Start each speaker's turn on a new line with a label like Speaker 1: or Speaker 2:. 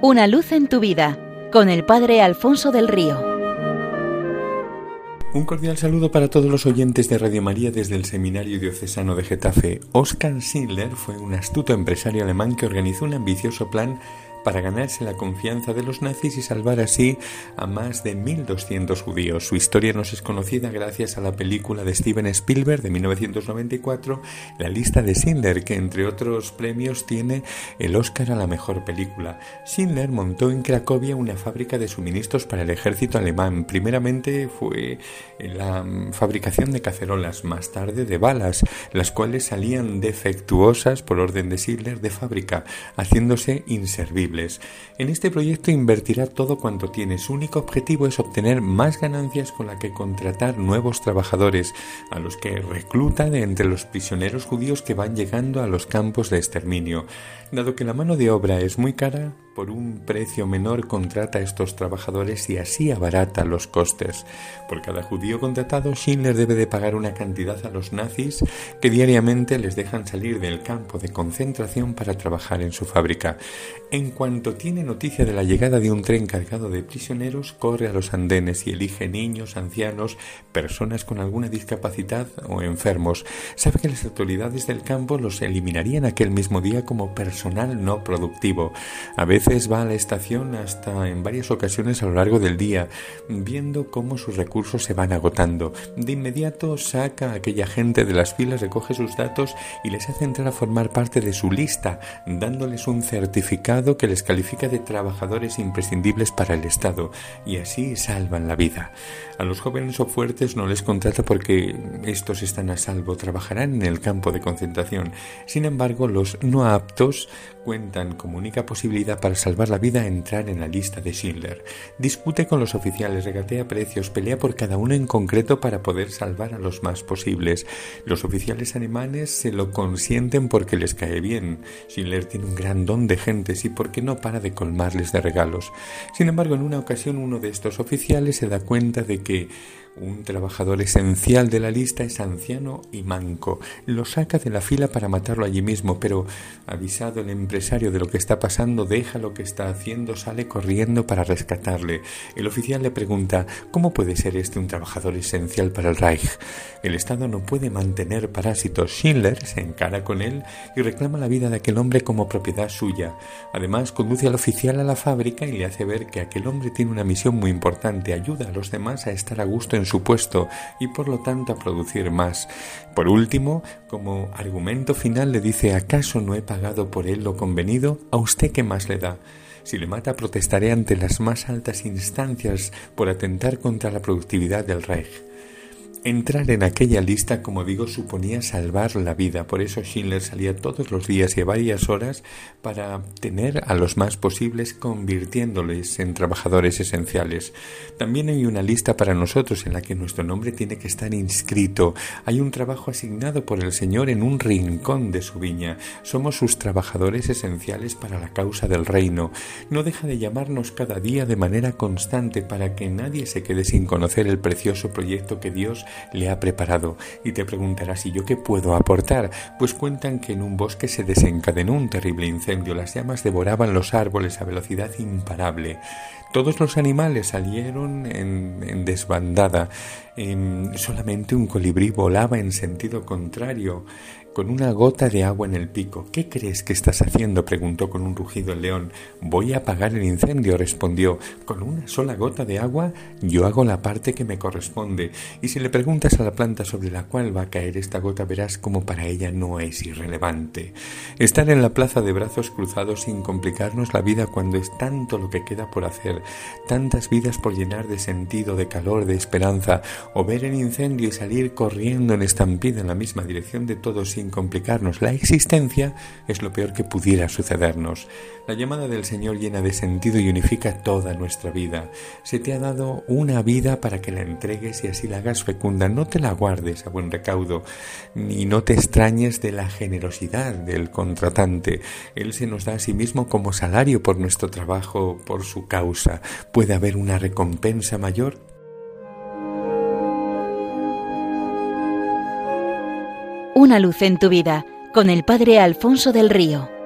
Speaker 1: Una luz en tu vida con el Padre Alfonso del Río.
Speaker 2: Un cordial saludo para todos los oyentes de Radio María desde el Seminario Diocesano de Getafe. Oskar Schindler fue un astuto empresario alemán que organizó un ambicioso plan para ganarse la confianza de los nazis y salvar así a más de 1.200 judíos. Su historia nos es conocida gracias a la película de Steven Spielberg de 1994, La lista de Schindler, que entre otros premios tiene el Oscar a la mejor película. Schindler montó en Cracovia una fábrica de suministros para el ejército alemán. Primeramente fue la fabricación de cacerolas, más tarde de balas, las cuales salían defectuosas por orden de Schindler de fábrica, haciéndose inservibles. En este proyecto invertirá todo cuanto tiene. Su único objetivo es obtener más ganancias con la que contratar nuevos trabajadores, a los que recluta de entre los prisioneros judíos que van llegando a los campos de exterminio. Dado que la mano de obra es muy cara, por un precio menor contrata a estos trabajadores y así abarata los costes. Por cada judío contratado, Schindler debe de pagar una cantidad a los nazis que diariamente les dejan salir del campo de concentración para trabajar en su fábrica. En cuanto tiene noticia de la llegada de un tren cargado de prisioneros, corre a los andenes y elige niños, ancianos, personas con alguna discapacidad o enfermos. Sabe que las autoridades del campo los eliminarían aquel mismo día como personal no productivo. A veces va a la estación hasta en varias ocasiones a lo largo del día, viendo cómo sus recursos se van agotando. De inmediato saca a aquella gente de las filas, recoge sus datos y les hace entrar a formar parte de su lista, dándoles un certificado que les califica de trabajadores imprescindibles para el Estado, y así salvan la vida. A los jóvenes o fuertes no les contrata porque estos están a salvo, trabajarán en el campo de concentración. Sin embargo, los no aptos cuentan como única posibilidad para salvar la vida entrar en la lista de Schindler. Discute con los oficiales, regatea precios, pelea por cada uno en concreto para poder salvar a los más posibles. Los oficiales alemanes se lo consienten porque les cae bien. Schindler tiene un gran don de gentes y porque no para de colmarles de regalos. Sin embargo, en una ocasión uno de estos oficiales se da cuenta de que un trabajador esencial de la lista es anciano y manco. Lo saca de la fila para matarlo allí mismo, pero avisado el empresario de lo que está pasando, deja lo que está haciendo, sale corriendo para rescatarle. El oficial le pregunta ¿Cómo puede ser este un trabajador esencial para el Reich? El Estado no puede mantener parásitos. Schindler se encara con él y reclama la vida de aquel hombre como propiedad suya. Además, conduce al oficial a la fábrica y le hace ver que aquel hombre tiene una misión muy importante, ayuda a los demás a estar a gusto en su puesto y por lo tanto a producir más. Por último, como argumento final le dice ¿acaso no he pagado por él lo convenido? ¿A usted qué más le da? Si le mata protestaré ante las más altas instancias por atentar contra la productividad del Reich. Entrar en aquella lista, como digo, suponía salvar la vida. Por eso Schindler salía todos los días y a varias horas para tener a los más posibles, convirtiéndoles en trabajadores esenciales. También hay una lista para nosotros en la que nuestro nombre tiene que estar inscrito. Hay un trabajo asignado por el Señor en un rincón de su viña. Somos sus trabajadores esenciales para la causa del reino. No deja de llamarnos cada día de manera constante para que nadie se quede sin conocer el precioso proyecto que Dios le ha preparado y te preguntarás ¿y yo qué puedo aportar? Pues cuentan que en un bosque se desencadenó un terrible incendio, las llamas devoraban los árboles a velocidad imparable. Todos los animales salieron en, desbandada. Em, solamente un colibrí volaba en sentido contrario con una gota de agua en el pico. ¿Qué crees que estás haciendo? preguntó con un rugido el león. Voy a apagar el incendio, respondió. Con una sola gota de agua yo hago la parte que me corresponde. Y si le preguntas a la planta sobre la cual va a caer esta gota, verás como para ella no es irrelevante. Estar en la plaza de brazos cruzados sin complicarnos la vida cuando es tanto lo que queda por hacer, tantas vidas por llenar de sentido, de calor, de esperanza, o ver el incendio y salir corriendo en estampida en la misma dirección de todos sin complicarnos la existencia es lo peor que pudiera sucedernos. La llamada del Señor llena de sentido y unifica toda nuestra vida. Se te ha dado una vida para que la entregues y así la hagas fecunda. No te la guardes a buen recaudo, ni no te extrañes de la generosidad del contratante. Él se nos da a sí mismo como salario por nuestro trabajo, por su causa. ¿Puede haber una recompensa mayor?
Speaker 1: Una luz en tu vida con el Padre Alfonso del Río.